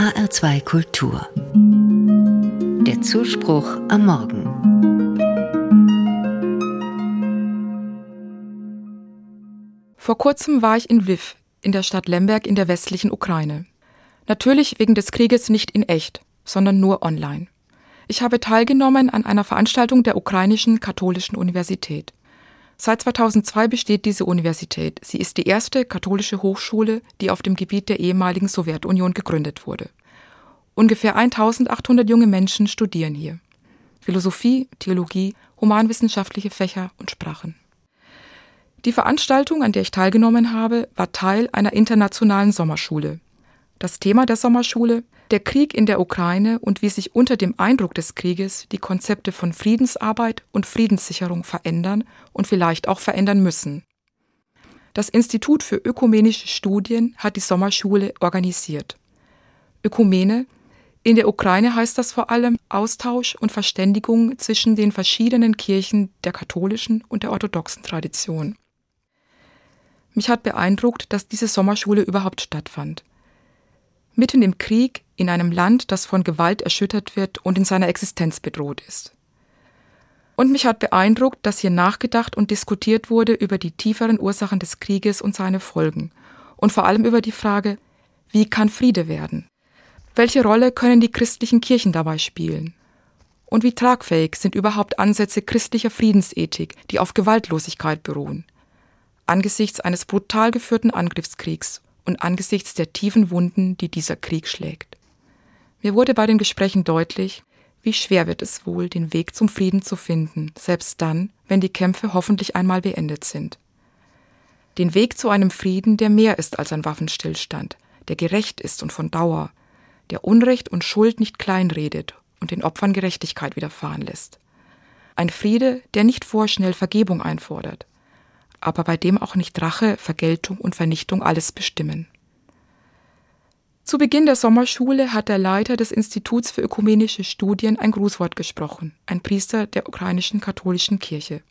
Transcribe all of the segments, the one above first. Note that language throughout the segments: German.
HR2 Kultur. Der Zuspruch am Morgen. Vor kurzem war ich in Lviv, in der Stadt Lemberg in der westlichen Ukraine. Natürlich wegen des Krieges nicht in echt, sondern nur online. Ich habe teilgenommen an einer Veranstaltung der ukrainischen katholischen Universität. Seit 2002 besteht diese Universität. Sie ist die erste katholische Hochschule, die auf dem Gebiet der ehemaligen Sowjetunion gegründet wurde. Ungefähr 1800 junge Menschen studieren hier. Philosophie, Theologie, humanwissenschaftliche Fächer und Sprachen. Die Veranstaltung, an der ich teilgenommen habe, war Teil einer internationalen Sommerschule. Das Thema der Sommerschule der Krieg in der Ukraine und wie sich unter dem Eindruck des Krieges die Konzepte von Friedensarbeit und Friedenssicherung verändern und vielleicht auch verändern müssen. Das Institut für ökumenische Studien hat die Sommerschule organisiert. Ökumene in der Ukraine heißt das vor allem Austausch und Verständigung zwischen den verschiedenen Kirchen der katholischen und der orthodoxen Tradition. Mich hat beeindruckt, dass diese Sommerschule überhaupt stattfand mitten im Krieg in einem Land, das von Gewalt erschüttert wird und in seiner Existenz bedroht ist. Und mich hat beeindruckt, dass hier nachgedacht und diskutiert wurde über die tieferen Ursachen des Krieges und seine Folgen und vor allem über die Frage, wie kann Friede werden? Welche Rolle können die christlichen Kirchen dabei spielen? Und wie tragfähig sind überhaupt Ansätze christlicher Friedensethik, die auf Gewaltlosigkeit beruhen? Angesichts eines brutal geführten Angriffskriegs und angesichts der tiefen Wunden, die dieser Krieg schlägt. Mir wurde bei den Gesprächen deutlich, wie schwer wird es wohl, den Weg zum Frieden zu finden, selbst dann, wenn die Kämpfe hoffentlich einmal beendet sind. Den Weg zu einem Frieden, der mehr ist als ein Waffenstillstand, der gerecht ist und von Dauer, der Unrecht und Schuld nicht kleinredet und den Opfern Gerechtigkeit widerfahren lässt. Ein Friede, der nicht vorschnell Vergebung einfordert, aber bei dem auch nicht Rache, Vergeltung und Vernichtung alles bestimmen. Zu Beginn der Sommerschule hat der Leiter des Instituts für ökumenische Studien ein Grußwort gesprochen, ein Priester der ukrainischen katholischen Kirche.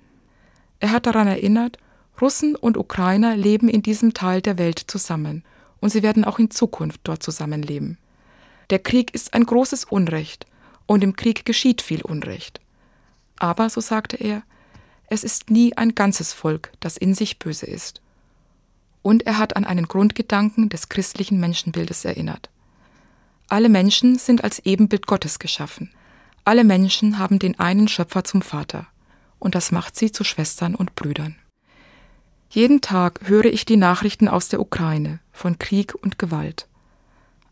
Er hat daran erinnert, Russen und Ukrainer leben in diesem Teil der Welt zusammen und sie werden auch in Zukunft dort zusammenleben. Der Krieg ist ein großes Unrecht und im Krieg geschieht viel Unrecht. Aber, so sagte er, es ist nie ein ganzes Volk, das in sich böse ist. Und er hat an einen Grundgedanken des christlichen Menschenbildes erinnert. Alle Menschen sind als Ebenbild Gottes geschaffen. Alle Menschen haben den einen Schöpfer zum Vater. Und das macht sie zu Schwestern und Brüdern. Jeden Tag höre ich die Nachrichten aus der Ukraine von Krieg und Gewalt.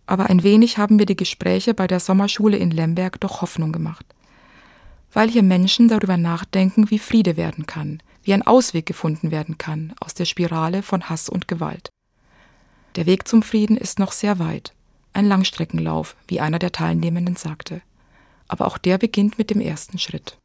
Aber ein wenig haben mir die Gespräche bei der Sommerschule in Lemberg doch Hoffnung gemacht weil hier Menschen darüber nachdenken, wie Friede werden kann, wie ein Ausweg gefunden werden kann aus der Spirale von Hass und Gewalt. Der Weg zum Frieden ist noch sehr weit, ein Langstreckenlauf, wie einer der Teilnehmenden sagte. Aber auch der beginnt mit dem ersten Schritt.